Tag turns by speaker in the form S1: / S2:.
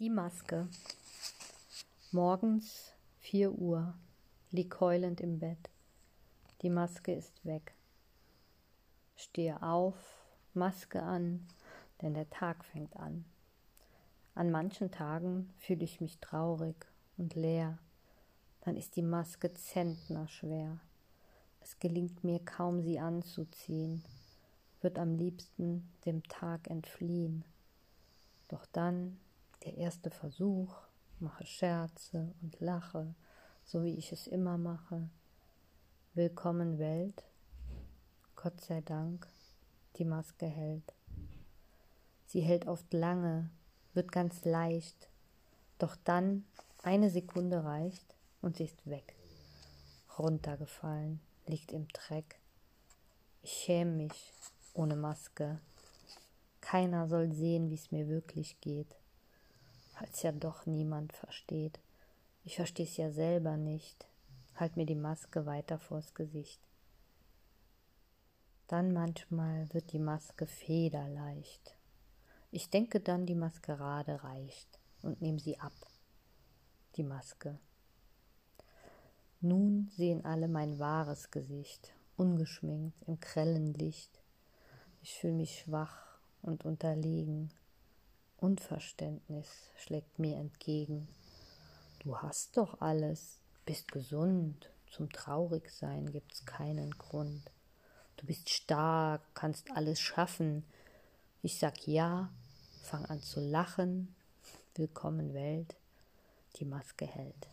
S1: Die Maske. Morgens 4 Uhr, lieg heulend im Bett. Die Maske ist weg. Stehe auf, Maske an, denn der Tag fängt an. An manchen Tagen fühle ich mich traurig und leer, dann ist die Maske zentnerschwer. Es gelingt mir kaum sie anzuziehen, wird am liebsten dem Tag entfliehen. Doch dann der erste Versuch, mache Scherze und lache, so wie ich es immer mache. Willkommen Welt, Gott sei Dank, die Maske hält. Sie hält oft lange, wird ganz leicht, doch dann eine Sekunde reicht und sie ist weg. Runtergefallen, liegt im Dreck. Ich schäme mich ohne Maske. Keiner soll sehen, wie es mir wirklich geht falls ja doch niemand versteht. Ich verstehe es ja selber nicht. Halt mir die Maske weiter vors Gesicht. Dann manchmal wird die Maske federleicht. Ich denke dann, die Maskerade reicht und nehme sie ab. Die Maske. Nun sehen alle mein wahres Gesicht, ungeschminkt im grellen Licht. Ich fühle mich schwach und unterlegen, Unverständnis schlägt mir entgegen. Du hast doch alles, bist gesund, zum Traurigsein gibt's keinen Grund. Du bist stark, kannst alles schaffen. Ich sag ja, fang an zu lachen. Willkommen Welt, die Maske hält.